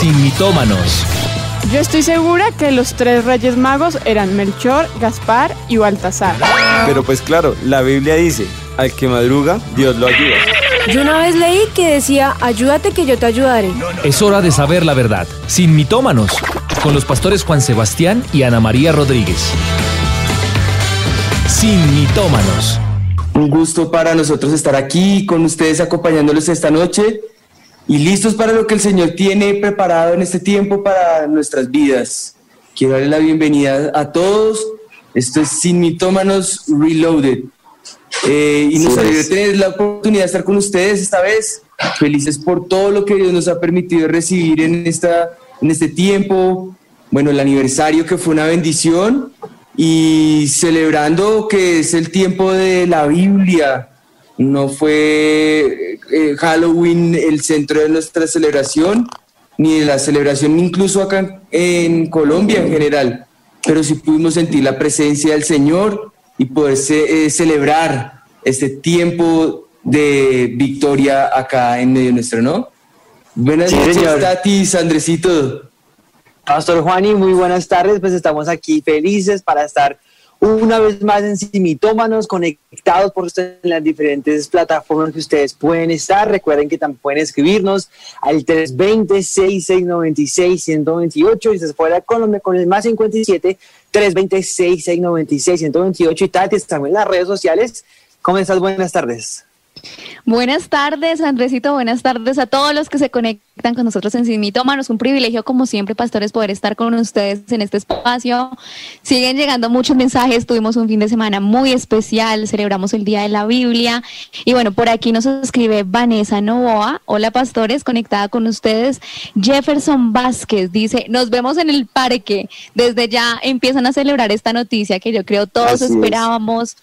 Sin mitómanos. Yo estoy segura que los tres reyes magos eran Melchor, Gaspar y Baltasar. Pero pues claro, la Biblia dice, al que madruga, Dios lo ayuda. Yo una vez leí que decía, ayúdate que yo te ayudaré. Es hora de saber la verdad, sin mitómanos, con los pastores Juan Sebastián y Ana María Rodríguez. Sin mitómanos. Un gusto para nosotros estar aquí con ustedes acompañándoles esta noche y listos para lo que el Señor tiene preparado en este tiempo para nuestras vidas. Quiero darle la bienvenida a todos. Esto es Sin Mitómanos Reloaded. Eh, y nos alegra tener la oportunidad de estar con ustedes esta vez. Felices por todo lo que Dios nos ha permitido recibir en, esta, en este tiempo. Bueno, el aniversario que fue una bendición y celebrando que es el tiempo de la Biblia. No fue eh, Halloween el centro de nuestra celebración, ni de la celebración incluso acá en Colombia en general, pero sí pudimos sentir la presencia del Señor y poder eh, celebrar este tiempo de victoria acá en medio nuestro, ¿no? Buenas noches, Tatis, Andresito. Pastor Juani, muy buenas tardes. Pues estamos aquí felices para estar una vez más en Simitómanos, conectados por en las diferentes plataformas que ustedes pueden estar. Recuerden que también pueden escribirnos al 320-6696-128 y se fuera Colombia con el más 57 326-696-128 y Tati, estamos en las redes sociales. ¿Cómo estás? Buenas tardes. Buenas tardes, Andresito. Buenas tardes a todos los que se conectan con nosotros en Sin. Un privilegio, como siempre, pastores, poder estar con ustedes en este espacio. Siguen llegando muchos mensajes. Tuvimos un fin de semana muy especial. Celebramos el Día de la Biblia. Y bueno, por aquí nos escribe Vanessa Novoa. Hola, pastores, conectada con ustedes. Jefferson Vázquez dice: Nos vemos en el parque. Desde ya empiezan a celebrar esta noticia que yo creo todos esperábamos.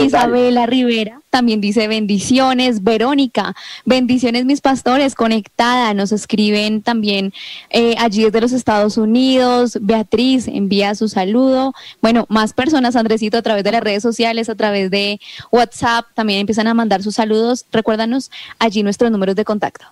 Isabela Rivera también dice: Bendiciones Verónica, bendiciones mis pastores, conectada, nos escriben también eh, allí desde los Estados Unidos, Beatriz envía su saludo, bueno, más personas, Andresito, a través de las redes sociales, a través de WhatsApp, también empiezan a mandar sus saludos, recuérdanos allí nuestros números de contacto.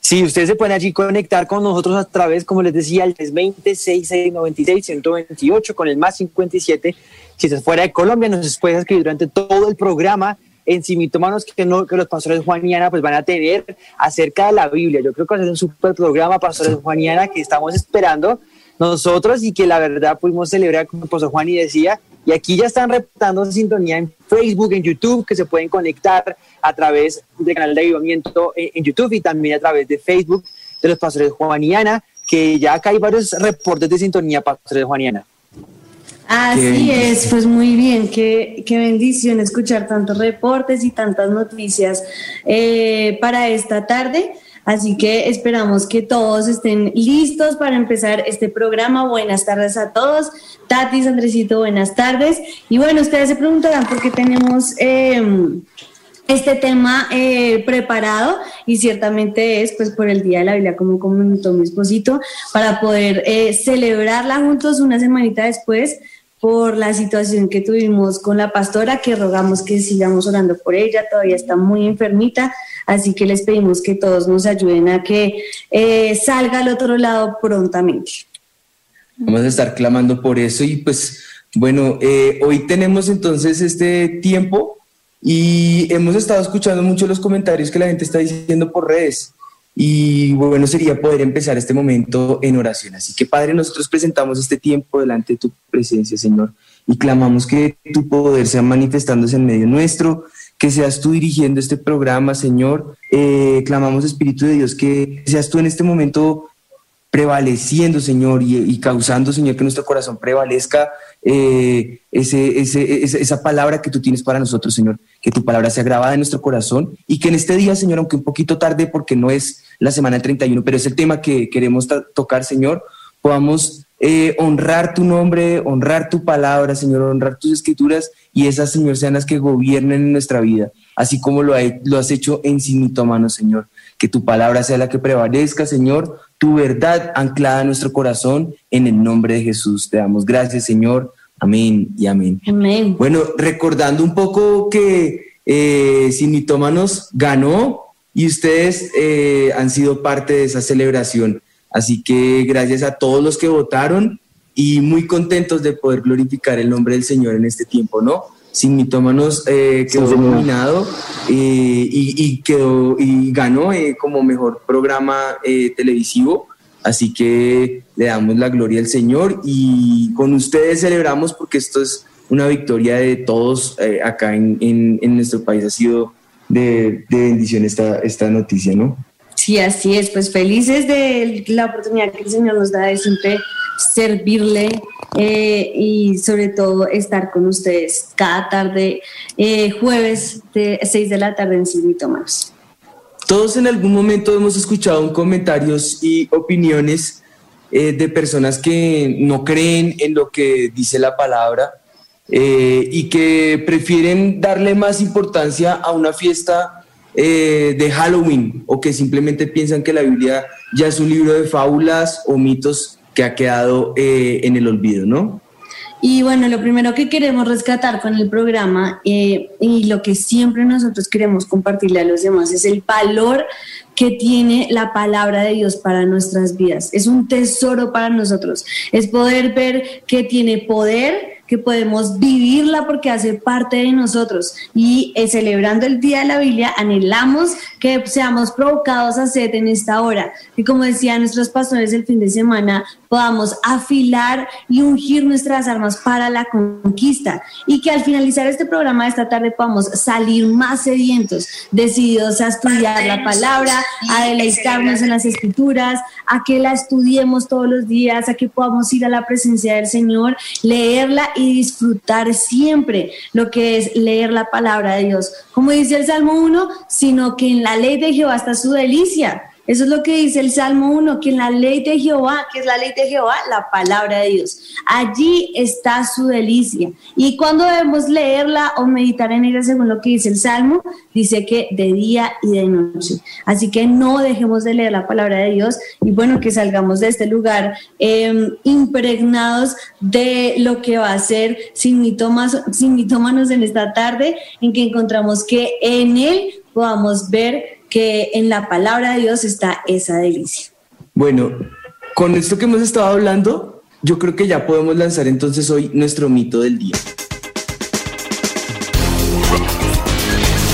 Sí, ustedes se pueden allí conectar con nosotros a través, como les decía, al 320-6696-128 con el más 57. Si estás fuera de Colombia, nos puedes escribir durante todo el programa en Simitomanos que, no, que los pastores Juan y Ana pues van a tener acerca de la Biblia. Yo creo que va a ser un super programa, pastores Juan y Ana, que estamos esperando nosotros y que la verdad pudimos celebrar como el pastor Juan y decía. Y aquí ya están reportando sintonía en Facebook, en YouTube, que se pueden conectar a través del canal de avivamiento en, YouTube y también a través de Facebook de los pastores Juan y Ana, que ya acá hay varios reportes de sintonía, pastores Juan y Ana. Así es, pues muy bien, qué, qué, bendición escuchar tantos reportes y tantas noticias eh, para esta tarde. Así que esperamos que todos estén listos para empezar este programa. Buenas tardes a todos. Tatis, Andresito, buenas tardes. Y bueno, ustedes se preguntarán por qué tenemos... Em, este tema eh, preparado y ciertamente es pues por el Día de la Biblia, como comentó mi esposito, para poder eh, celebrarla juntos una semanita después por la situación que tuvimos con la pastora, que rogamos que sigamos orando por ella, todavía está muy enfermita, así que les pedimos que todos nos ayuden a que eh, salga al otro lado prontamente. Vamos a estar clamando por eso y pues bueno, eh, hoy tenemos entonces este tiempo y hemos estado escuchando mucho los comentarios que la gente está diciendo por redes. Y bueno sería poder empezar este momento en oración. Así que Padre, nosotros presentamos este tiempo delante de tu presencia, Señor, y clamamos que tu poder sea manifestándose en medio nuestro, que seas tú dirigiendo este programa, Señor. Eh, clamamos, Espíritu de Dios, que seas tú en este momento prevaleciendo, Señor, y, causando, Señor, que nuestro corazón prevalezca eh, esa palabra que tú tienes para nosotros, Señor, que tu palabra sea grabada en nuestro corazón y que en este día, Señor, aunque un poquito tarde porque no es la semana del 31, pero es el tema que queremos tocar, Señor, podamos eh, honrar tu nombre, honrar tu palabra, Señor, honrar tus escrituras y esas, Señor, sean las que gobiernen en nuestra vida, así como lo, has hecho en mano, Señor. Que tu palabra sea la que prevalezca, Señor, tu verdad anclada en nuestro corazón, en el nombre de Jesús. Te damos gracias, Señor. Amén y amén. Amén. Bueno, recordando un poco que eh, Mitómanos ganó y ustedes eh, han sido parte de esa celebración. Así que gracias a todos los que votaron y muy contentos de poder glorificar el nombre del Señor en este tiempo, ¿no? Sin mitómanos eh, quedó nominado eh, y, y, quedó y ganó eh, como mejor programa eh, televisivo. Así que le damos la gloria al Señor y con ustedes celebramos porque esto es una victoria de todos eh, acá en, en, en, nuestro país. Ha sido de, de bendición esta, esta noticia, ¿no? Sí, así es. Pues felices de la oportunidad que el Señor nos da de siempre servirle eh, y sobre todo estar con ustedes cada tarde, eh, jueves de 6 de la tarde en Silvito Manos. Todos en algún momento hemos escuchado comentarios y opiniones eh, de personas que no creen en lo que dice la palabra y que prefieren darle más importancia a una fiesta de Halloween o que simplemente piensan que la Biblia ya es un libro de fábulas o mitos que ha quedado eh, en el olvido, ¿no? Y bueno, lo primero que queremos rescatar con el programa eh, y lo que siempre nosotros queremos compartirle a los demás es el valor que tiene la palabra de Dios para nuestras vidas. Es un tesoro para nosotros. Es poder ver que tiene poder, que podemos vivirla porque hace parte de nosotros. Y eh, celebrando el Día de la Biblia, anhelamos que seamos provocados a sed en esta hora. Y como decían nuestros pastores el fin de semana, podamos afilar y ungir nuestras armas para la conquista. Y que al finalizar este programa de esta tarde podamos salir más sedientos, decididos a estudiar la palabra, a deleitarnos en las escrituras, a que la estudiemos todos los días, a que podamos ir a la presencia del Señor, leerla y disfrutar siempre lo que es leer la palabra de Dios. Como dice el Salmo 1, sino que en la ley de Jehová está su delicia. Eso es lo que dice el Salmo 1, que en la ley de Jehová, que es la ley de Jehová, la palabra de Dios, allí está su delicia. Y cuando debemos leerla o meditar en ella según lo que dice el Salmo, dice que de día y de noche. Así que no dejemos de leer la palabra de Dios y bueno, que salgamos de este lugar eh, impregnados de lo que va a ser sin mitómanos en esta tarde, en que encontramos que en él podamos ver que en la palabra de Dios está esa delicia. Bueno, con esto que hemos estado hablando, yo creo que ya podemos lanzar entonces hoy nuestro mito del día.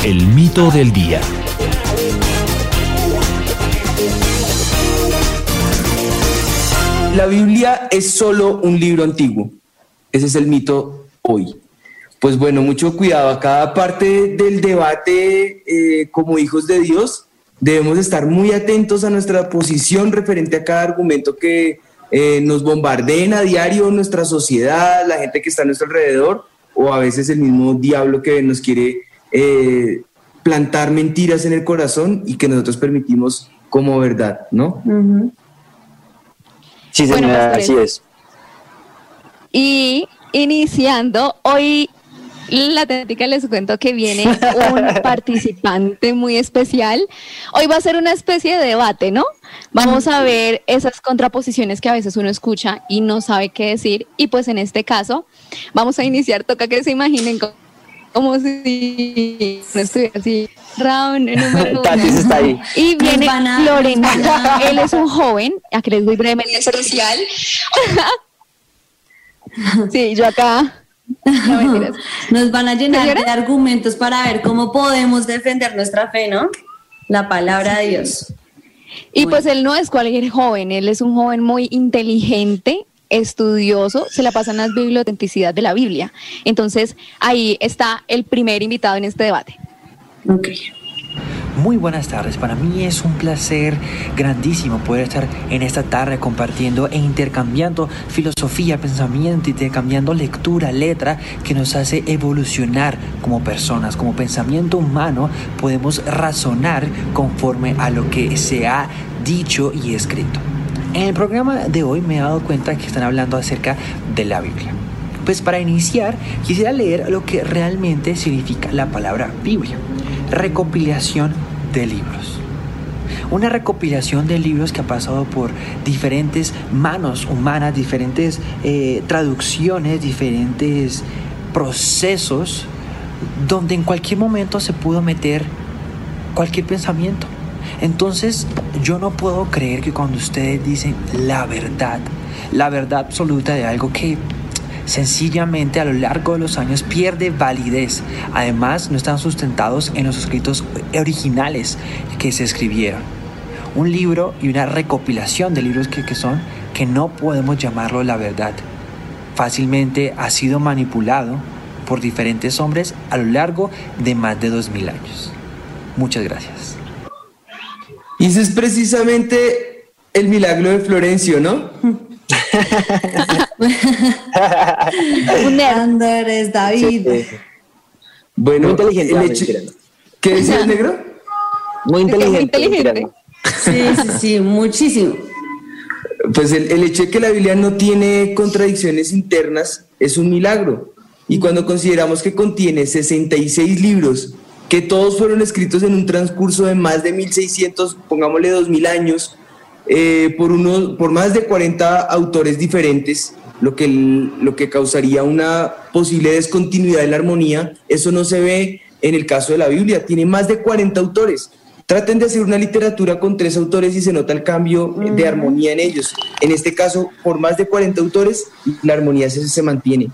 El mito del día. La Biblia es solo un libro antiguo. Ese es el mito hoy. Pues bueno, mucho cuidado. A cada parte del debate, eh, como hijos de Dios, debemos estar muy atentos a nuestra posición referente a cada argumento que eh, nos bombardeen a diario nuestra sociedad, la gente que está a nuestro alrededor, o a veces el mismo diablo que nos quiere eh, plantar mentiras en el corazón y que nosotros permitimos como verdad, ¿no? Uh -huh. Sí, señora, Bueno, así es. Y iniciando, hoy la temática les cuento que viene un participante muy especial. Hoy va a ser una especie de debate, ¿no? Vamos a ver esas contraposiciones que a veces uno escucha y no sabe qué decir. Y pues en este caso, vamos a iniciar, toca que se imaginen co- como si no estuviera así, round número uno. está ahí. Y viene Lorena, él es un joven, a que les doy brevemente especial. sí, yo acá. No. Nos van a llenar de argumentos para ver cómo podemos defender nuestra fe, ¿no? La palabra de Dios. Y pues él no es cualquier joven, él es un joven muy inteligente, estudioso, se la pasa en las bibliotenticidad de la Biblia. Entonces ahí está el primer invitado en este debate. Ok. Muy buenas tardes, para mí es un placer grandísimo poder estar en esta tarde compartiendo e intercambiando filosofía, pensamiento, intercambiando lectura, letra que nos hace evolucionar como personas, como pensamiento humano, podemos razonar conforme a lo que se ha dicho y escrito. En el programa de hoy me he dado cuenta que están hablando acerca de la Biblia. Pues para iniciar quisiera leer lo que realmente significa la palabra Biblia. Recopilación de libros. Una recopilación de libros que ha pasado por diferentes manos humanas, diferentes eh, traducciones, diferentes procesos, donde en cualquier momento se pudo meter cualquier pensamiento. Entonces, yo no puedo creer que cuando ustedes dicen la verdad, la verdad absoluta de algo que sencillamente a lo largo de los años pierde validez. Además, no están sustentados en los escritos originales que se escribieron. Un libro y una recopilación de libros que, que son que no podemos llamarlo la verdad. Fácilmente ha sido manipulado por diferentes hombres a lo largo de más de dos mil años. Muchas gracias. Y ese es precisamente el milagro de Florencio, ¿no? Un eres David. Bueno, Muy inteligente, el ah, hecho-. ¿qué decía el negro? Muy inteligente. inteligente. mentira, no. Sí, sí, sí, muchísimo. Pues el, el hecho de que la Biblia no tiene contradicciones internas es un milagro. Y cuando consideramos que contiene 66 libros, que todos fueron escritos en un transcurso de más de 1600, pongámosle 2000 años, eh, por, unos, por más de 40 autores diferentes, lo que, lo que causaría una posible descontinuidad en la armonía, eso no se ve en el caso de la Biblia, tiene más de 40 autores. Traten de hacer una literatura con tres autores y se nota el cambio de armonía en ellos. En este caso, por más de 40 autores, la armonía se, se mantiene.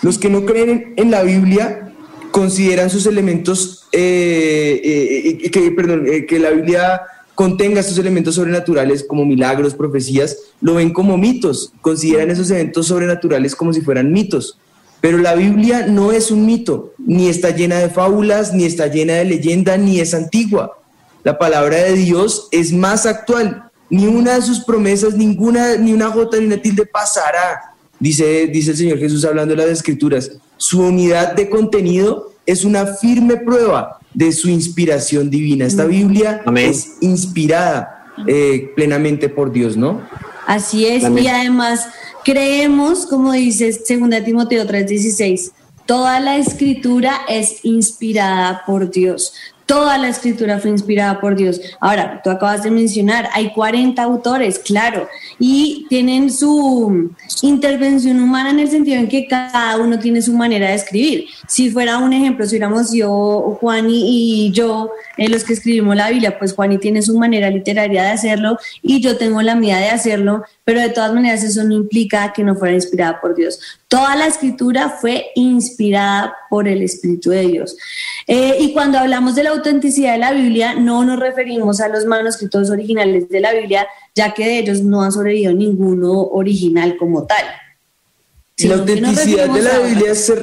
Los que no creen en, la Biblia consideran sus elementos, eh, eh, eh, que, perdón, eh, que la Biblia contenga estos elementos sobrenaturales como milagros, profecías, lo ven como mitos, consideran esos eventos sobrenaturales como si fueran mitos. Pero la Biblia no es un mito, ni está llena de fábulas, ni está llena de leyenda, ni es antigua. La palabra de Dios es más actual. Ni una de sus promesas, ninguna, ni una jota ni una tilde pasará, dice, dice el Señor Jesús hablando de las Escrituras. Su unidad de contenido es una firme prueba de su inspiración divina. Esta Biblia Amén. es inspirada eh, plenamente por Dios, ¿no? Así es, Amén. y además creemos, como dice 2 Timoteo 3:16, toda la escritura es inspirada por Dios. Toda la escritura fue inspirada por Dios. Ahora, tú acabas de mencionar, hay 40 autores, claro, y tienen su intervención humana en el sentido en que cada uno tiene su manera de escribir. Si fuera un ejemplo, si hubiéramos yo, Juani y yo, eh, los que escribimos la Biblia, pues Juani tiene su manera literaria de hacerlo y yo tengo la mía de hacerlo, pero de todas maneras eso no implica que no fuera inspirada por Dios. Toda la escritura fue inspirada por el Espíritu de Dios. Eh, y cuando hablamos de la autenticidad de la Biblia, no nos referimos a los manuscritos originales de la Biblia, ya que de ellos no ha sobrevivido ninguno original como tal. la que nos autenticidad de la Biblia se,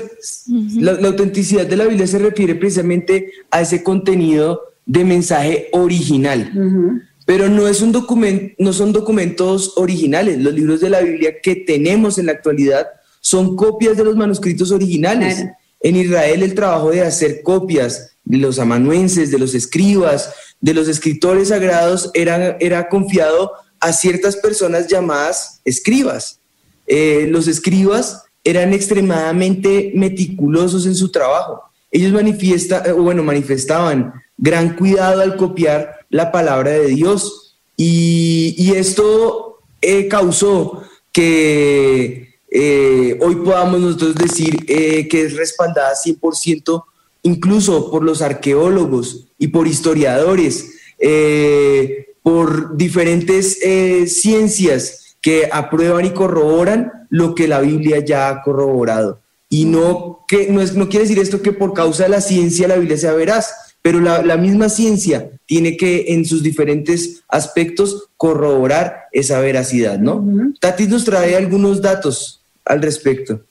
la, la autenticidad de la Biblia se refiere precisamente a ese contenido de mensaje original. Ujú. Pero no, es un documento, no son documentos originales. Los libros de la Biblia que tenemos en la actualidad son copias de los manuscritos originales. Claro. En Israel el trabajo de hacer copias de los amanuenses, de los escribas, de los escritores sagrados era, era confiado a ciertas personas llamadas escribas. Eh, los escribas eran extremadamente meticulosos en su trabajo. Ellos manifiesta, eh, bueno, manifestaban gran cuidado al copiar la palabra de Dios. Y, esto eh, causó que eh, hoy podamos nosotros decir eh, que es respaldada 100% incluso por los arqueólogos y por historiadores, eh, por diferentes eh, ciencias que aprueban y corroboran lo que la Biblia ya ha corroborado. Y no, que, no, es, no quiere decir esto que por causa de la ciencia la Biblia sea veraz, pero la, la misma ciencia tiene que en sus diferentes aspectos corroborar esa veracidad, ¿no? Tati nos trae algunos datos al respecto.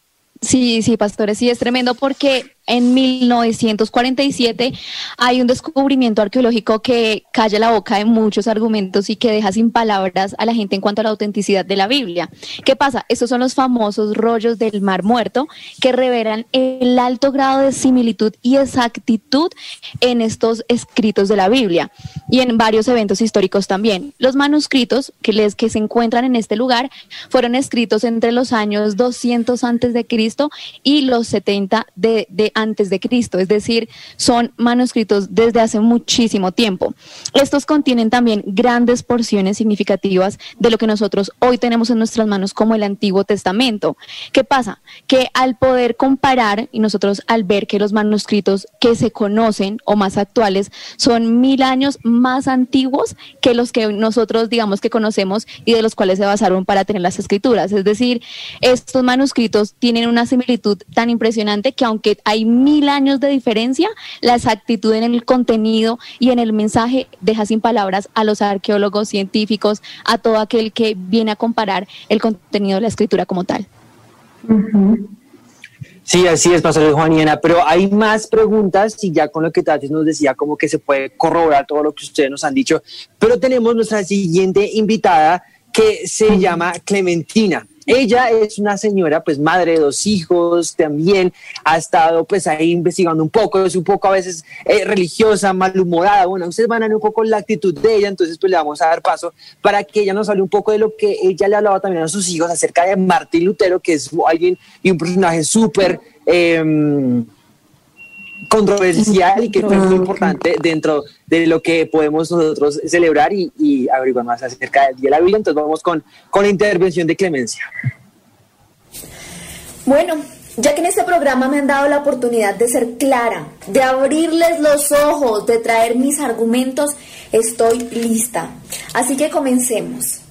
Sí, sí, pastores, sí, es tremendo porque en 1947 hay un descubrimiento arqueológico que calla la boca de muchos argumentos y que deja sin palabras a la gente en cuanto a la autenticidad de la Biblia. ¿Qué pasa? Estos son los famosos rollos del Mar Muerto que revelan el alto grado de similitud y exactitud en estos escritos de la Biblia y en varios eventos históricos también. Los manuscritos que, se encuentran en este lugar fueron escritos entre los años 200 antes de Cristo y los 70 de, de antes de Cristo, es decir, son manuscritos desde hace muchísimo tiempo. Estos contienen también grandes porciones significativas de lo que nosotros hoy tenemos en nuestras manos como el Antiguo Testamento. ¿Qué pasa? Que al poder comparar y nosotros al ver que los manuscritos que se conocen o más actuales son mil años más antiguos que los que nosotros digamos que conocemos y de los cuales se basaron para tener las escrituras. Es decir, estos manuscritos tienen una similitud tan impresionante que aunque hay mil años de diferencia, la exactitud en el contenido y en el mensaje deja sin palabras a los arqueólogos, científicos, a todo aquel que viene a comparar el contenido de la escritura como tal. Sí, así es, Pastor Juaniana, pero hay más preguntas y ya con lo que Tati nos decía, como que se puede corroborar todo lo que ustedes nos han dicho, pero tenemos nuestra siguiente invitada que se llama Clementina. Ella es una señora, pues madre de dos hijos, también ha estado pues ahí investigando un poco, es un poco a veces eh, religiosa, malhumorada, bueno, ustedes van a ver un poco la actitud de ella, entonces pues le vamos a dar paso para que ella nos hable un poco de lo que ella le hablaba también a sus hijos acerca de Martín Lutero, que es alguien y un personaje súper... Em, controversial y que fue muy importante dentro de lo que podemos nosotros celebrar y, averiguar más acerca del Día de la Biblia. Entonces vamos con, con la intervención de Clemencia. Bueno, ya que en este programa me han dado la oportunidad de ser clara, de abrirles los ojos, de traer mis argumentos, estoy lista. Así que comencemos.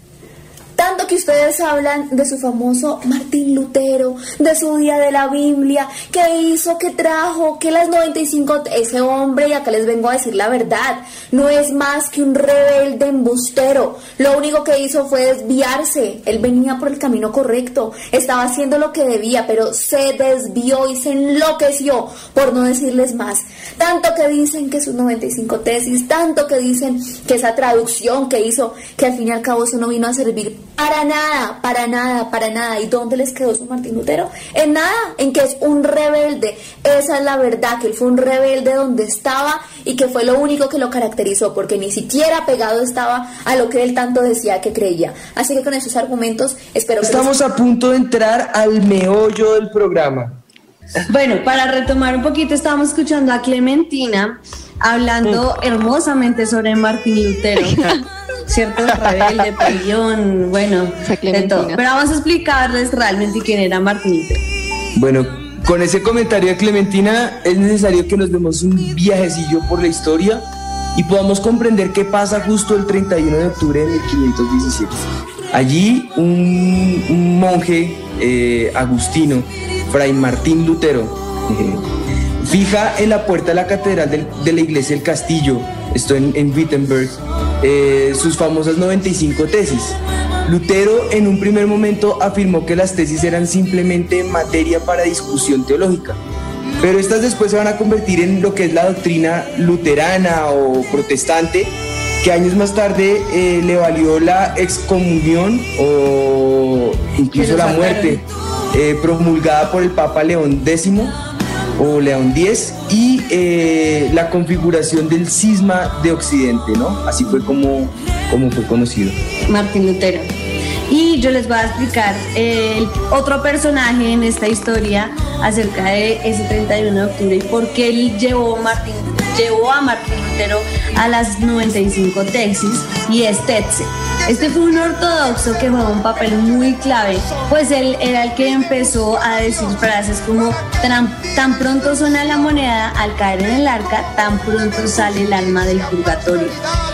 Tanto que ustedes hablan de su famoso Martín Lutero, de su día de la Biblia, que hizo, que trajo, que las 95, ese hombre, y acá les vengo a decir la verdad, no es más que un rebelde embustero. Lo único que hizo fue desviarse. Él venía por el camino correcto, estaba haciendo lo que debía, pero se desvió y se enloqueció, por no decirles más. Tanto que dicen que sus 95 tesis, tanto que dicen que esa traducción que hizo, que al fin y al cabo eso no vino a servir para nada, para nada, para nada. ¿Y dónde les quedó su Martín Lutero? En nada, en que es un rebelde. Esa es la verdad, que él fue un rebelde donde estaba y que fue lo único que lo caracterizó, porque ni siquiera pegado estaba a lo que él tanto decía que creía. Así que con esos argumentos espero que... Estamos a punto de entrar al meollo del programa. Bueno, para retomar un poquito, estábamos escuchando a Clementina hablando hermosamente sobre Martín Lutero. ¿cierto? Rebelde, peleón, bueno, de todo. Pero vamos a explicarles realmente quién era Martín Bueno, con ese comentario de Clementina es necesario que nos demos un viajecillo por la historia y podamos comprender qué pasa justo el 31 de octubre de 1517. Allí un, monje eh, agustino, Fray Martín Lutero, eh, fija en la puerta de la catedral de, la iglesia El Castillo, esto en, en Wittenberg, eh, sus famosas 95 tesis. Lutero en un primer momento afirmó que las tesis eran simplemente materia para discusión teológica, pero estas después se van a convertir en lo que es la doctrina luterana o protestante, que años más tarde eh, le valió la excomunión o incluso la muerte, eh, promulgada por el Papa León X o León X y eh, la configuración del cisma de Occidente, ¿no? Así fue como, como fue conocido. Martín Lutero. Y yo les voy a explicar el otro personaje en esta historia acerca de ese 31 de octubre y por qué él llevó, llevó a Martín Lutero a las 95 tesis y es Tetzel. Este fue un ortodoxo que jugó un papel muy clave, pues él era el que empezó a decir frases como tan, pronto suena la moneda al caer en el arca, tan pronto sale el alma del purgatorio.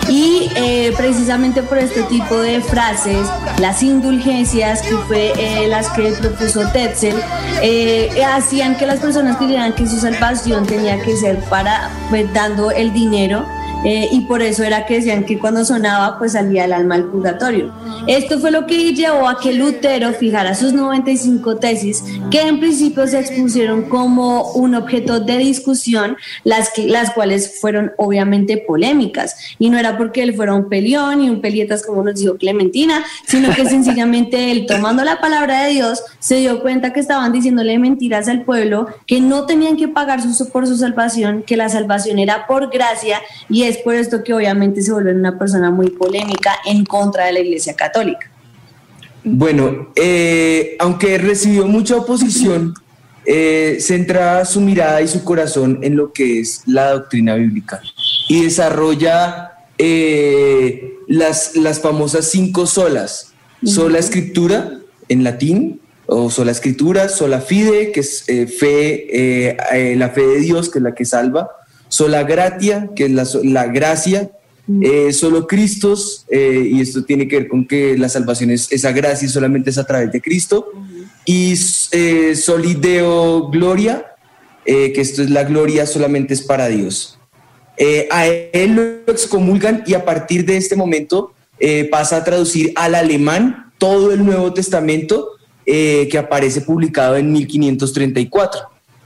Y eh, precisamente por este tipo de frases, las indulgencias, que fue eh, las que propuso Tetzel, eh, hacían que las personas creyeran que su salvación tenía que ser para pues, dando el dinero eh, y por eso era que decían que cuando sonaba pues salía el alma al purgatorio. Esto fue lo que llevó a que Lutero fijara sus 95 tesis que en principio se expusieron como un objeto de discusión, las, que, las cuales fueron obviamente polémicas y no era porque él fuera un peleón y un pelietas como nos dijo Clementina, sino que sencillamente él tomando la palabra de Dios se dio cuenta que estaban diciéndole mentiras al pueblo, que no tenían que pagar su, por su salvación, que la salvación era por gracia y es por esto que obviamente se vuelve una persona muy polémica en contra de la Iglesia Católica. Bueno, eh, aunque recibió mucha oposición, eh, centra su mirada y su corazón en lo que es la doctrina bíblica y desarrolla eh, las, las famosas cinco solas. Sola escritura en latín, o sola escritura, sola fide, que es eh, fe, eh, la fe de Dios, que es la que salva, sola gratia, que es la, la gracia, solo Cristos, y esto tiene que ver con que la salvación es esa gracia solamente es a través de Cristo, y solideo gloria, que esto es la gloria solamente es para Dios. a él lo excomulgan y a partir de este momento pasa a traducir al alemán todo el Nuevo Testamento eh, que aparece publicado en 1534.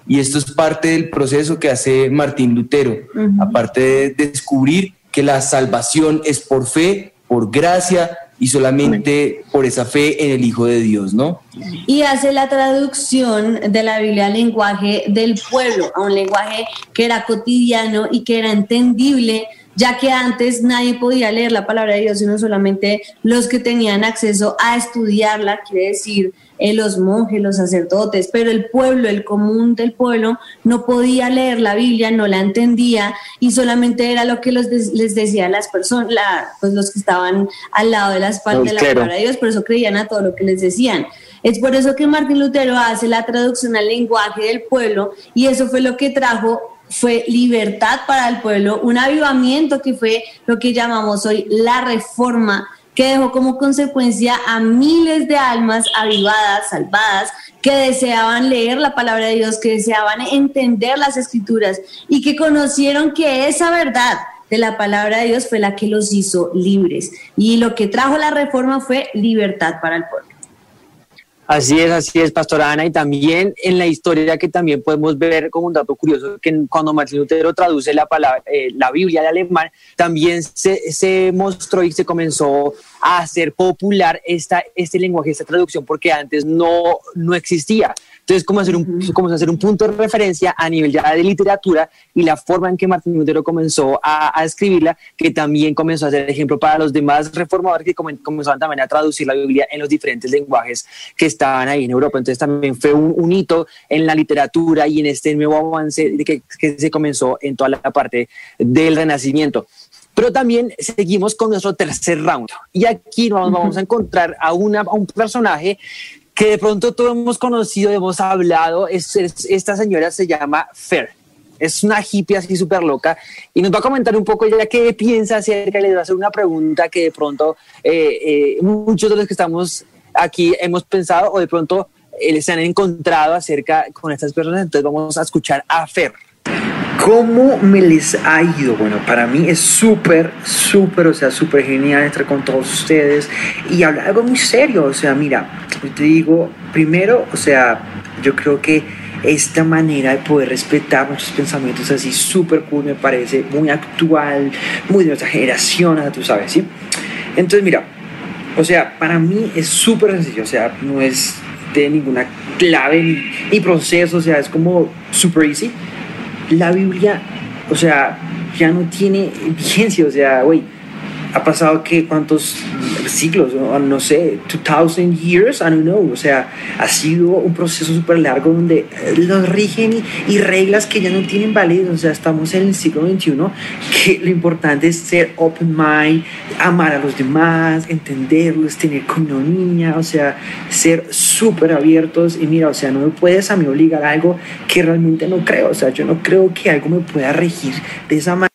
Y esto es parte del proceso que hace Martín Lutero, aparte de descubrir que la salvación es por fe, por gracia y solamente por esa fe en el Hijo de Dios, ¿no? Y hace la traducción de la Biblia al lenguaje del pueblo, a un lenguaje que era cotidiano y que era entendible ya que antes nadie podía leer la palabra de Dios, sino solamente los que tenían acceso a estudiarla, quiere decir eh, los monjes, los sacerdotes, pero el pueblo, el común del pueblo, no podía leer la Biblia, no la entendía y solamente era lo que los les decía las personas, pues los que estaban al lado de la espalda de la palabra de Dios, por eso creían a todo lo que les decían. Es por eso que Martín Lutero hace la traducción al lenguaje del pueblo y eso fue lo que trajo fue libertad para el pueblo, un avivamiento que fue lo que llamamos hoy la reforma, que dejó como consecuencia a miles de almas avivadas, salvadas, que deseaban leer la palabra de Dios, que deseaban entender las escrituras y que conocieron que esa verdad de la palabra de Dios fue la que los hizo libres. Y lo que trajo la reforma fue libertad para el pueblo. Así es, así es, Pastora Ana, y también en la historia que también podemos ver como un dato curioso, que cuando Martín Lutero traduce la, palabra, eh, la Biblia de alemán, también se, se, mostró y se comenzó a hacer popular esta, este lenguaje, esta traducción, porque antes no, no existía. Entonces, como hacer, un, como hacer un punto de referencia a nivel ya de literatura y la forma en que Martín Lutero comenzó a, a escribirla, que también comenzó a ser ejemplo para los demás reformadores que comenzaban también a traducir la Biblia en los diferentes lenguajes que estaban ahí en Europa. Entonces, también fue un, un hito en la literatura y en este nuevo avance que, que se comenzó en toda la parte del Renacimiento. Pero también seguimos con nuestro tercer round. Y aquí nos vamos a encontrar a, una, a un personaje que de pronto todos hemos conocido, hemos hablado. Es, esta señora se llama Fer. Es una hippie así súper loca y nos va a comentar un poco ya qué piensa acerca y le va a hacer una pregunta que de pronto eh, eh, muchos de los que estamos aquí hemos pensado o de pronto eh, se han encontrado acerca con estas personas. Entonces vamos a escuchar a Fer. ¿Cómo me les ha ido? Bueno, para mí es súper, súper, o sea, súper genial estar con todos ustedes y hablar algo muy serio. O sea, mira, te digo, primero, o sea, yo creo que esta manera de poder respetar nuestros pensamientos así súper cool me parece muy actual, muy de nuestra generación, tú sabes, ¿sí? Entonces, mira, o sea, para mí es súper sencillo, o sea, no es de ninguna clave ni, proceso, o sea, es como super easy la Biblia, o sea, ya no tiene vigencia, o sea, güey, ha pasado que cuántos siglos, no, sé, 2000 years, I don't know, o sea, ha sido un proceso súper largo donde eh, los rigen y, reglas que ya no tienen validez, o sea, estamos en el siglo XXI, que lo importante es ser open mind, amar a los demás, entenderlos, tener niña, o sea, ser súper abiertos. Y mira, o sea, no me puedes a mí obligar a algo que realmente no creo, o sea, yo no creo que algo me pueda regir de esa manera.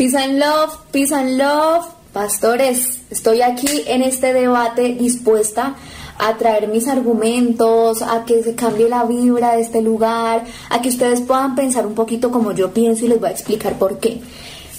Peace and love, peace and love. Pastores, estoy aquí en este debate dispuesta a traer mis argumentos, a que se cambie la vibra de este lugar, a que ustedes puedan pensar un poquito como yo pienso y les voy a explicar por qué.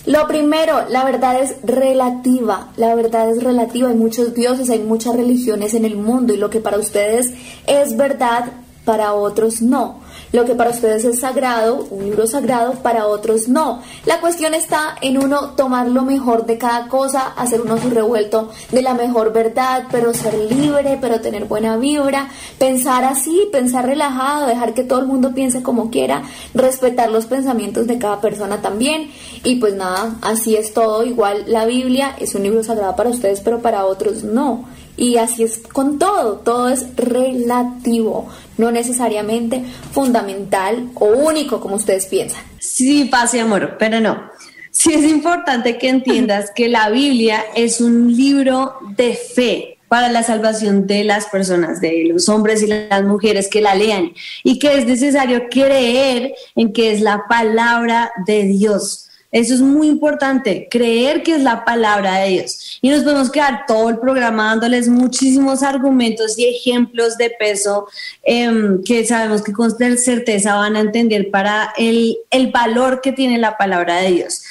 Lo primero, la verdad es relativa, la verdad es relativa, hay muchos dioses, hay muchas religiones en el mundo y lo que para ustedes es verdad, para otros no. Lo que para ustedes es sagrado, un libro sagrado, para otros no. La cuestión está en uno tomar lo mejor de cada cosa, hacer uno su revuelto de la mejor verdad, pero ser libre, pero tener buena vibra, pensar así, pensar relajado, dejar que todo el mundo piense como quiera, respetar los pensamientos de cada persona también. Y pues nada, así es todo. Igual la Biblia es un libro sagrado para ustedes, pero para otros no. Y así es con todo, todo es relativo, no necesariamente fundamental o único como ustedes piensan. Sí, pase amor, pero no. Sí es importante que entiendas que la Biblia es un libro de fe para la salvación de las personas, de los hombres y las mujeres que la lean, y que es necesario creer en que es la palabra de Dios. Eso es muy importante, creer que es la palabra de Dios. Y nos podemos quedar todo el programa dándoles muchísimos argumentos y ejemplos de peso em, que sabemos que con certeza van a entender para el, el valor que tiene la palabra de Dios.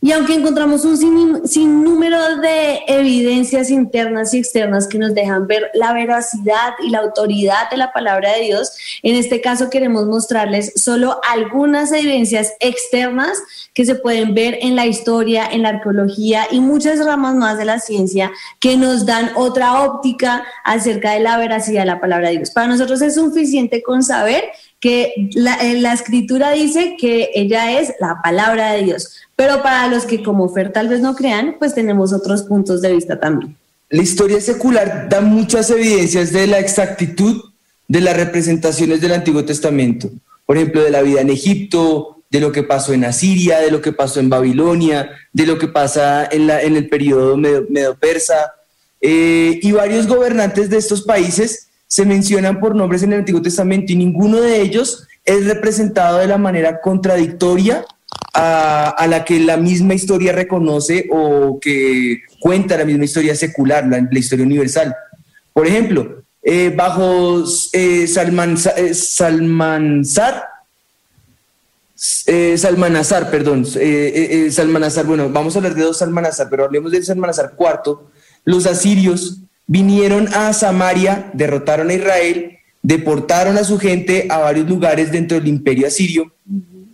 Y aunque encontramos un sinnúmero de evidencias internas y externas que nos dejan ver la veracidad y la autoridad de la palabra de Dios, en este caso queremos mostrarles solo algunas evidencias externas que se pueden ver en la historia, en la arqueología y muchas ramas más de la ciencia que nos dan otra óptica acerca de la veracidad de la palabra de Dios. Para nosotros es suficiente con saber que la, eh, la, escritura dice que ella es la palabra de Dios, pero para los que como Fer tal vez no crean, pues tenemos otros puntos de vista también. La historia secular da muchas evidencias de la exactitud de las representaciones del Antiguo Testamento, por ejemplo, de la vida en Egipto, de lo que pasó en Asiria, de lo que pasó en Babilonia, de lo que pasa en, la, en el periodo medo-persa, eh, y varios gobernantes de estos países se mencionan por nombres en el Antiguo Testamento y ninguno de ellos es representado de la manera contradictoria a, la que la misma historia reconoce o que cuenta la misma historia secular, la, historia universal. Por ejemplo, eh, bajo eh, eh, eh, Salmanazar, perdón, Salmanazar, bueno, vamos a hablar de dos Salmanazar, pero hablemos del Salmanazar IV, los asirios vinieron a Samaria, derrotaron a Israel, deportaron a su gente a varios lugares dentro del imperio asirio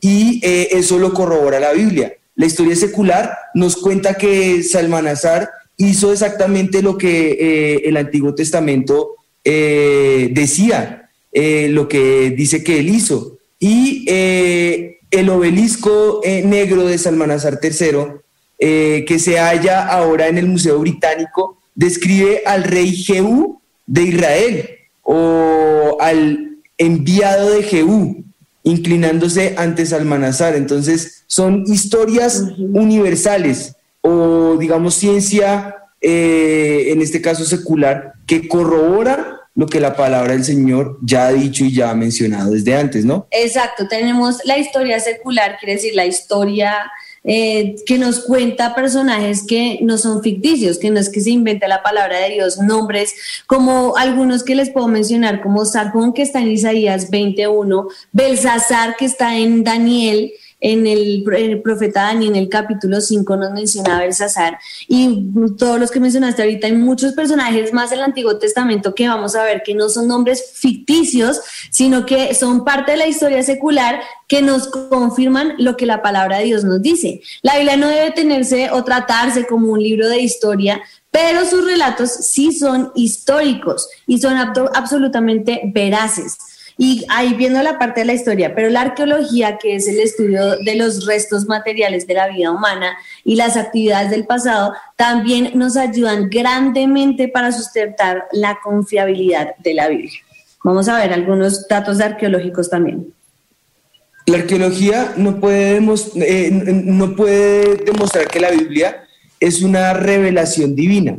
y eh, eso lo corrobora la Biblia. La historia secular nos cuenta que Salmanazar hizo exactamente lo que eh, el Antiguo Testamento eh, decía, lo que dice que él hizo. Y el obelisco negro de Salmanazar III, que se halla ahora en el Museo Británico, describe al rey Jehú de Israel o al enviado de Jehú inclinándose ante Salmanazar. Entonces, son historias universales o, digamos, ciencia, eh, en este caso secular, que corrobora lo que la palabra del Señor ya ha dicho y ya ha mencionado desde antes, ¿no? Exacto, tenemos la historia secular, quiere decir la historia eh, que nos cuenta personajes que no son ficticios, que no es que se invente la palabra de Dios, nombres como algunos que les puedo mencionar, como Sarjón que está en Isaías 21, Belsasar que está en Daniel, en el, profeta Daniel, en el capítulo 5 nos menciona Belsasar y todos los que mencionaste ahorita, hay muchos personajes más del Antiguo Testamento que vamos a ver que no son nombres ficticios, sino que son parte de la historia secular que nos confirman lo que la palabra de Dios nos dice. La Biblia no debe tenerse o tratarse como un libro de historia, pero sus relatos sí son históricos y son absolutamente veraces. Y ahí viendo la parte de la historia, pero la arqueología, que es el estudio de los restos materiales de la vida humana y las actividades del pasado, también nos ayudan grandemente para sustentar la confiabilidad de la Biblia. Vamos a ver algunos datos arqueológicos también. La arqueología no puede, eh, no puede demostrar que la Biblia es una revelación divina,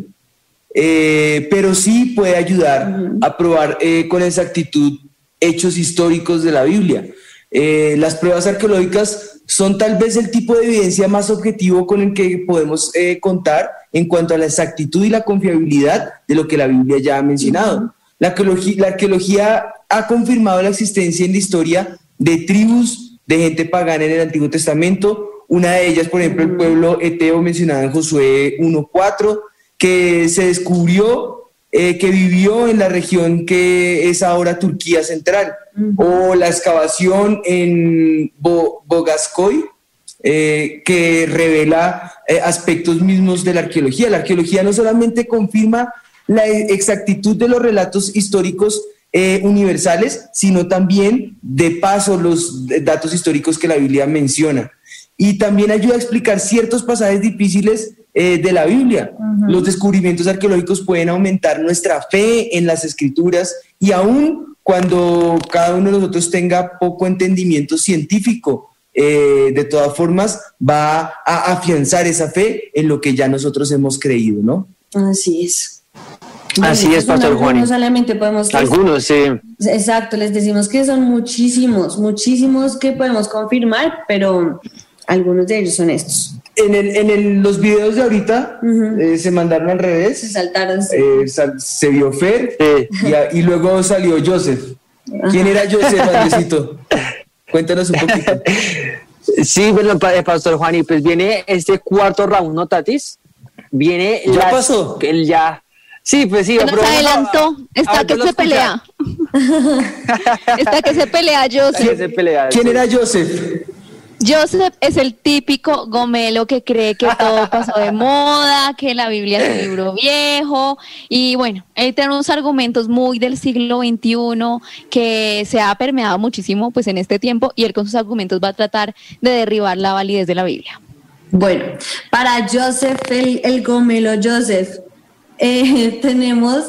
eh, pero sí puede ayudar a probar eh, con exactitud hechos históricos de la Biblia. Eh, las pruebas arqueológicas son tal vez el tipo de evidencia más objetivo con el que podemos eh, contar en cuanto a la exactitud y la confiabilidad de lo que la Biblia ya ha mencionado. La arqueología, la arqueología ha confirmado la existencia en la historia de tribus de gente pagana en el Antiguo Testamento. Una de ellas, por ejemplo, el pueblo eteo mencionado en Josué 1.4, que se descubrió eh, que vivió en la región que es ahora Turquía Central, o la excavación en Bogascoy, eh, que revela eh, aspectos mismos de la arqueología. La arqueología no solamente confirma la exactitud de los relatos históricos universales, sino también de paso los datos históricos que la Biblia menciona. Y también ayuda a explicar ciertos pasajes difíciles eh, de la Biblia. Los descubrimientos arqueológicos pueden aumentar nuestra fe en las escrituras y aún cuando cada uno de nosotros tenga poco entendimiento científico, eh, de todas formas va a afianzar esa fe en lo que ya nosotros hemos creído, ¿no? Así es. Así es, Pastor Juan. algunos podemos Algunos, sí. Exacto, les decimos que son muchísimos, muchísimos que podemos confirmar, pero algunos de ellos son estos. En, el, en el- los videos de ahorita eh, se mandaron al revés. Se saltaron. sí. Eh, sal- se vio Fer y, a- y luego salió Joseph. ¿Quién era Joseph, Andresito? Cuéntanos un poquito. Sí, bueno, eh, Pastor Juan, y pues viene este cuarto round, ¿no, Tatis? Viene ¿Ya las- pasó? El ya. Sí, pues sí. Se pero nos a- adelantó. Está ahorita que se pelea. Está que se pelea Joseph. se pelea, ¿Quién sí. era Joseph? Joseph es el típico gomelo que cree que todo pasó de moda, que la Biblia es un libro viejo. Y bueno, él tiene unos argumentos muy del siglo XXI que se ha permeado muchísimo pues en este tiempo y él con sus argumentos va a tratar de derribar la validez de la Biblia. Bueno, para Joseph, el, el gomelo Joseph, eh, tenemos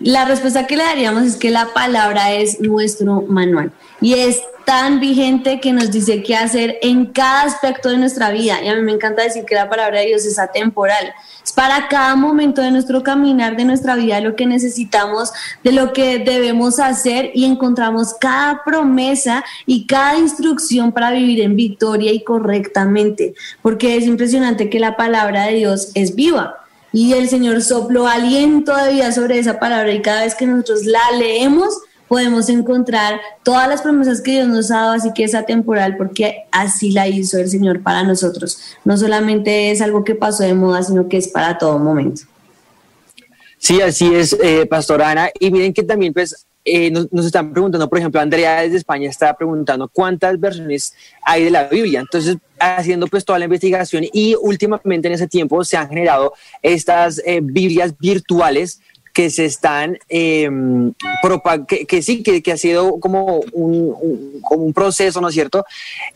la respuesta que le daríamos es que la palabra es nuestro manual y es tan vigente que nos dice qué hacer en cada aspecto de nuestra vida. Y a mí me encanta decir que la palabra de Dios es atemporal. Es para cada momento de nuestro caminar, de nuestra vida, lo que necesitamos, de lo que debemos hacer y encontramos cada promesa y cada instrucción para vivir en victoria y correctamente. Porque es impresionante que la palabra de Dios es viva. Y el Señor sopló aliento de vida sobre esa palabra y cada vez que nosotros la leemos podemos encontrar todas las promesas que Dios nos ha dado, así que es atemporal porque así la hizo el Señor para nosotros. No solamente es algo que pasó de moda, sino que es para todo momento. Sí, así es, eh, Pastor Ana. Y miren que también, pues, eh, nos, nos están preguntando, por ejemplo, Andrea desde España está preguntando cuántas versiones hay de la Biblia. Entonces, haciendo pues toda la investigación y últimamente en ese tiempo se han generado estas eh, Biblias virtuales que se están, eh, que, que sí, que, que ha sido como un, un- como un proceso, ¿no es cierto?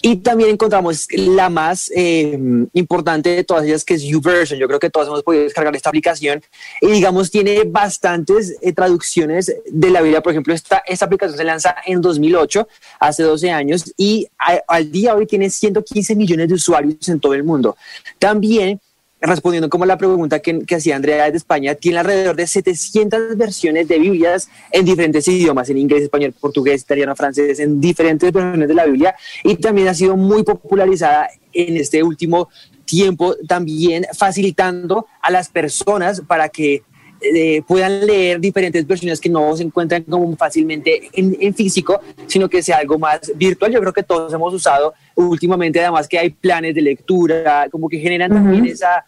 Y también encontramos la más eh, importante de todas ellas, que es YouVersion. Yo creo que todos hemos podido descargar esta aplicación y, digamos, tiene bastantes eh, traducciones de la Biblia. Por ejemplo, esta, esta aplicación se lanza en 2008, hace 12 años, y a- al día de hoy tiene 115 millones de usuarios en todo el mundo. También respondiendo como la pregunta que, que hacía Andrea de España, tiene alrededor de 700 versiones de Biblias en diferentes idiomas, en inglés, español, portugués, italiano, francés, en diferentes versiones de la Biblia y también ha sido muy popularizada en este último tiempo, también facilitando a las personas para que eh, puedan leer diferentes versiones que no se encuentran como fácilmente en, en físico, sino que sea algo más virtual. Yo creo que todos hemos usado últimamente, además que hay planes de lectura, como que generan también esa,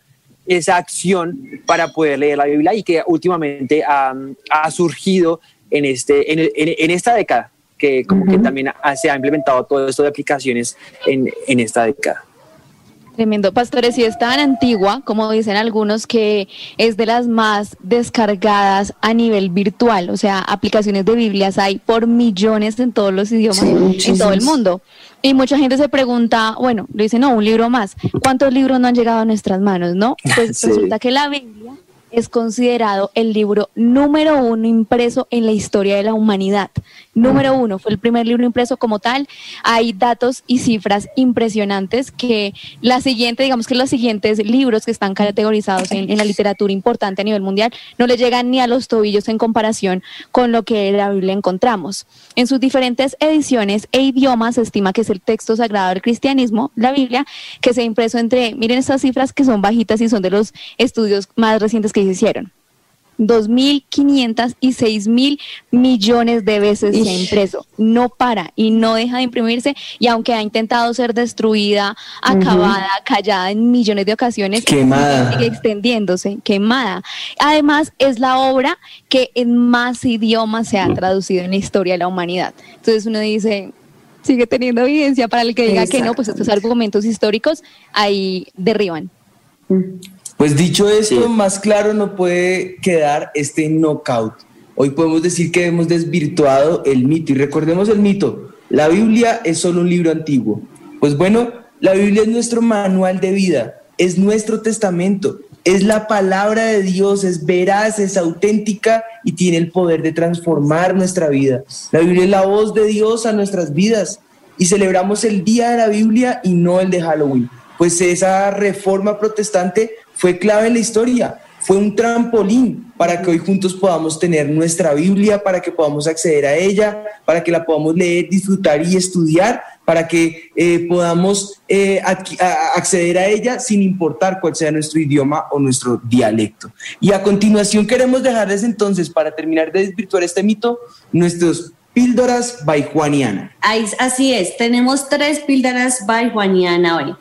esa acción para poder leer la Biblia y que últimamente ha, ha surgido en, este, en, en- en esta década, que como que también ha- se ha implementado todo esto de aplicaciones en, en esta década. Tremendo. Pastores, y es tan antigua, como dicen algunos, que es de las más descargadas a nivel virtual. O sea, aplicaciones de Biblias hay por millones en todos los idiomas, Sí, en todo el mundo. Y mucha gente se pregunta, bueno, le dicen, no, un libro más. ¿Cuántos libros no han llegado a nuestras manos, no? Pues Sí. resulta que la Biblia es considerado el libro número uno impreso en la historia de la humanidad. Número uno, fue el primer libro impreso como tal. Hay datos y cifras impresionantes que la siguiente, digamos que los siguientes libros que están categorizados en, la literatura importante a nivel mundial no le llegan ni a los tobillos en comparación con lo que la Biblia encontramos. En sus diferentes ediciones e idiomas se estima que es el texto sagrado del cristianismo, la Biblia, que se ha impreso entre, miren estas cifras que son bajitas y son de los estudios más recientes que se hicieron. 2.500 y 6.000 millones de veces se ha impreso. No para y no deja de imprimirse. Y aunque ha intentado ser destruida, acabada, callada en millones de ocasiones, Quemada. sigue extendiéndose, quemada. Además, es la obra que en más idiomas se ha traducido en la historia de la humanidad. Entonces uno dice, sigue teniendo evidencia para el que diga que no, pues estos argumentos históricos ahí derriban. Pues dicho esto, más claro no puede quedar este knockout. Hoy podemos decir que hemos desvirtuado el mito y recordemos el mito, la Biblia es solo un libro antiguo. Pues bueno, la Biblia es nuestro manual de vida, es nuestro testamento Es la palabra de Dios, es veraz, es auténtica y tiene el poder de transformar nuestra vida. La Biblia es la voz de Dios a nuestras vidas y celebramos el día de la Biblia y no el de Halloween. Pues esa reforma protestante fue clave en la historia fue un trampolín para que hoy juntos podamos tener nuestra Biblia, para que podamos acceder a ella, para que la podamos leer, disfrutar y estudiar, para que eh, podamos eh, acceder a ella sin importar cuál sea nuestro idioma o nuestro dialecto. Y a continuación queremos dejarles entonces, para terminar de desvirtuar este mito, nuestros píldoras by Juaniana. Así es, tenemos tres píldoras by Juaniana hoy.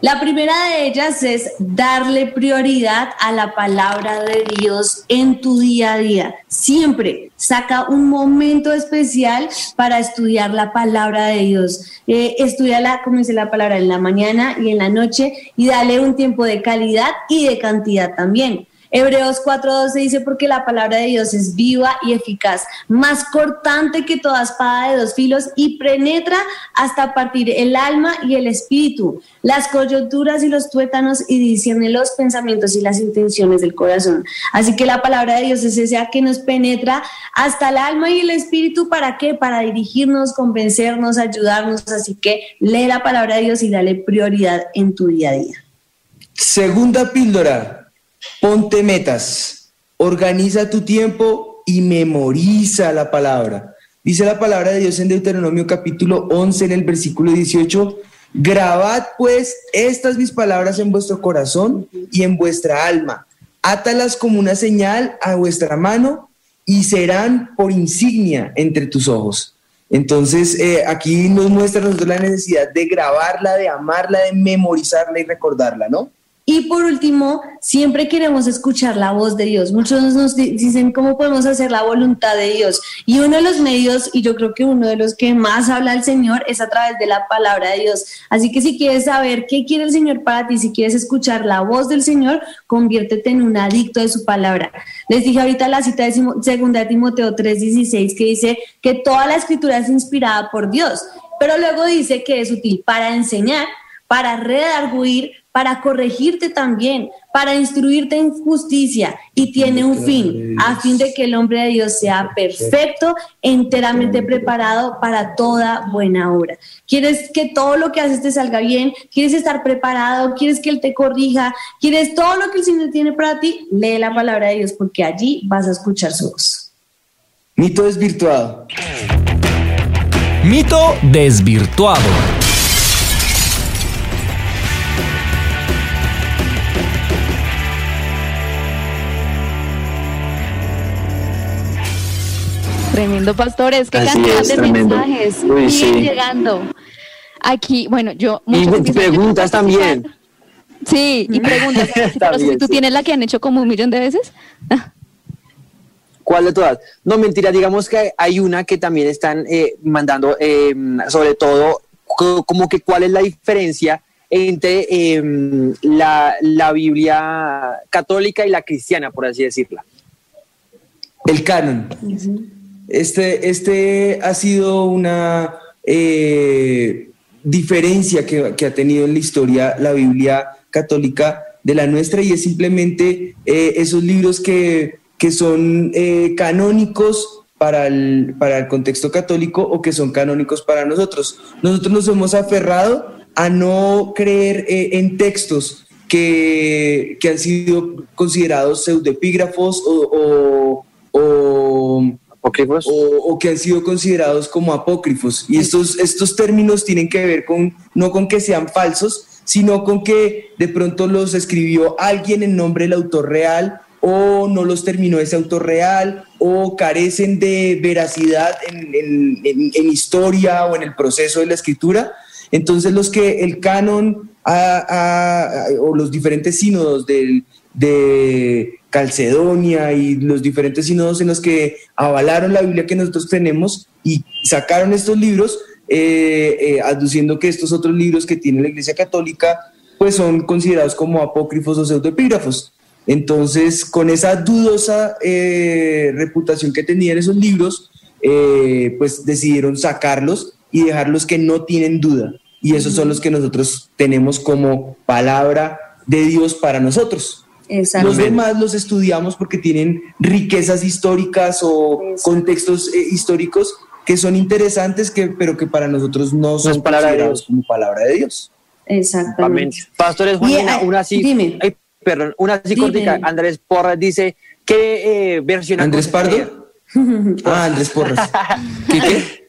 La primera de ellas es darle prioridad a la palabra de Dios en tu día a día. Siempre saca un momento especial para estudiar la palabra de Dios. Eh, estudiala, como dice la palabra, en la mañana y en la noche y dale un tiempo de calidad y de cantidad también. Hebreos 4.12 dice, porque la palabra de Dios es viva y eficaz, más cortante que toda espada de dos filos y penetra hasta partir el alma y el espíritu, las coyunturas y los tuétanos y discierne los pensamientos y las intenciones del corazón. Así que la palabra de Dios es esa que nos penetra hasta el alma y el espíritu. ¿Para qué? Para dirigirnos, convencernos, ayudarnos. Así que lee la palabra de Dios y dale prioridad en tu día a día. Segunda píldora, Ponte metas, organiza tu tiempo y memoriza la palabra. Dice la palabra de Dios en Deuteronomio capítulo 11 en el versículo 18. Grabad pues estas mis palabras en vuestro corazón y en vuestra alma. Átalas como una señal a vuestra mano y serán por insignia entre tus ojos. Entonces, eh, aquí nos muestra nosotros la necesidad de grabarla, de amarla, de memorizarla y recordarla, ¿no? Y por último, siempre queremos escuchar la voz de Dios. Muchos nos dicen cómo podemos hacer la voluntad de Dios. Y uno de los medios, y yo creo que uno de los que más habla el Señor, es a través de la palabra de Dios. Así que si quieres saber qué quiere el Señor para ti, si quieres escuchar la voz del Señor, conviértete en un adicto de su palabra. Les dije ahorita la cita de 2 Timoteo 3:16 que dice que toda la escritura es inspirada por Dios, pero luego dice que es útil para enseñar, para redarguir, para corregirte también, para instruirte en justicia y tiene un fin, a fin de que el hombre de Dios sea perfecto, enteramente preparado para toda buena obra. ¿Quieres que todo lo que haces te salga bien? ¿Quieres estar preparado? ¿Quieres que Él te corrija? ¿Quieres todo lo que el Señor tiene para ti? Lee la palabra de Dios porque allí vas a escuchar su voz. Mito desvirtuado. Mito desvirtuado. Tremendo, pastores, qué cantidad de mensajes siguen llegando. Aquí, bueno, yo... Y preguntas también. Sí, y preguntas. ¿Tú tienes la que han hecho como un millón de veces? ¿Cuál de todas? No, mentira, digamos que hay una que también están eh, mandando, em, sobre todo, como que cuál es la diferencia entre em, la, la, Biblia católica y la cristiana, por así decirla. El canon. Este, este ha sido una eh, diferencia que, ha tenido en la historia la Biblia católica de la nuestra y es simplemente eh, esos libros que, son eh, canónicos para el, para el contexto católico o que son canónicos para nosotros. Nosotros nos hemos aferrado a no creer en textos que, han sido considerados pseudepígrafos o o, que han sido considerados como apócrifos. Y estos, estos términos tienen que ver con, no con que sean falsos, sino con que de pronto los escribió alguien en nombre del autor real o no los terminó ese autor real o carecen de veracidad en, en, historia o en el proceso de la escritura. Entonces los que el canon o los diferentes sínodos del, de Calcedonia y los diferentes sínodos en los que avalaron la Biblia que nosotros tenemos y sacaron estos libros, eh, eh, aduciendo que estos otros libros que tiene la Iglesia Católica, pues son considerados como apócrifos o pseudoepígrafos. Entonces, con esa dudosa eh, reputación que tenían esos libros, pues decidieron sacarlos y dejarlos que no tienen duda. Y esos son los que nosotros tenemos como palabra de Dios para nosotros. Los demás los estudiamos porque tienen riquezas históricas o contextos eh, históricos que son interesantes, que, pero que para nosotros no son palabra de Dios. como palabra de Dios. Exactamente. Pastores, Juanina, una así, dime. ay, perdón, una así cortica. Andrés Porras dice, ¿qué eh, versión ¿Andrés aconseja Pardo? Ah, Andrés Porras. ¿Qué, qué? leer?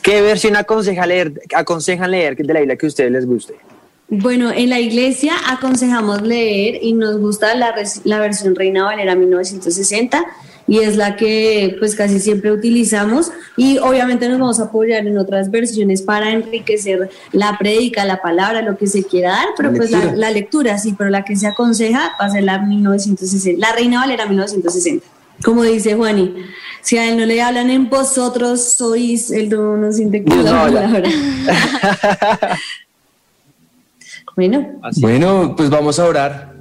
¿Qué versión aconseja leer, aconsejan leer de la Biblia que a ustedes les guste? Bueno, en la iglesia aconsejamos leer y nos gusta la, la versión Reina Valera 1960 y es la que pues casi siempre utilizamos y obviamente nos vamos a apoyar en otras versiones para enriquecer la prédica, la palabra, lo que se quiera dar, pero La pues la, lectura. la lectura sí, pero la que se aconseja va a ser la 1960, la Reina Valera 1960. Como dice Juani, si a él no le hablan en vosotros sois, no indica Dios la no habla. palabra. bueno, Bueno, pues vamos a orar.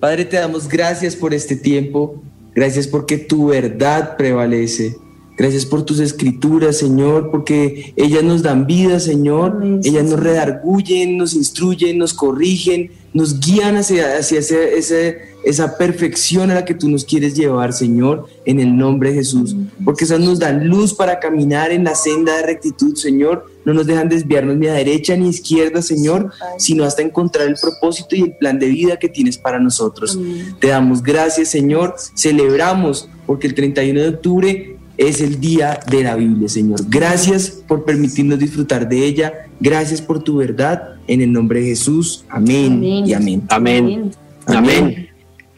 Padre, te damos gracias por este tiempo. Gracias porque tu verdad prevalece. Gracias por tus escrituras, Señor, porque ellas nos dan vida, Señor. Ellas nos redarguyen, nos instruyen, nos corrigen, nos guían hacia, hacia ese- ese- esa perfección a la que tú nos quieres llevar, Señor, en el nombre de Jesús. Porque esas nos dan luz para caminar en la senda de rectitud, Señor. No nos dejan desviarnos ni a derecha ni a izquierda, Señor, sino hasta encontrar el propósito y el plan de vida que tienes para nosotros. Te damos gracias, Señor. Celebramos porque el 31 de octubre es el día de la Biblia, Señor. Gracias por permitirnos disfrutar de ella. Gracias por tu verdad. En el nombre de Jesús. Amén, Amén. y amén. Amén. Amén.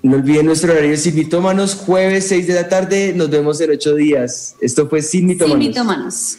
No olviden nuestro horario de Sin Mitómanos, jueves 6 de la tarde. Nos vemos en ocho días. Esto fue Sin sin Mitómanos. mitómanos.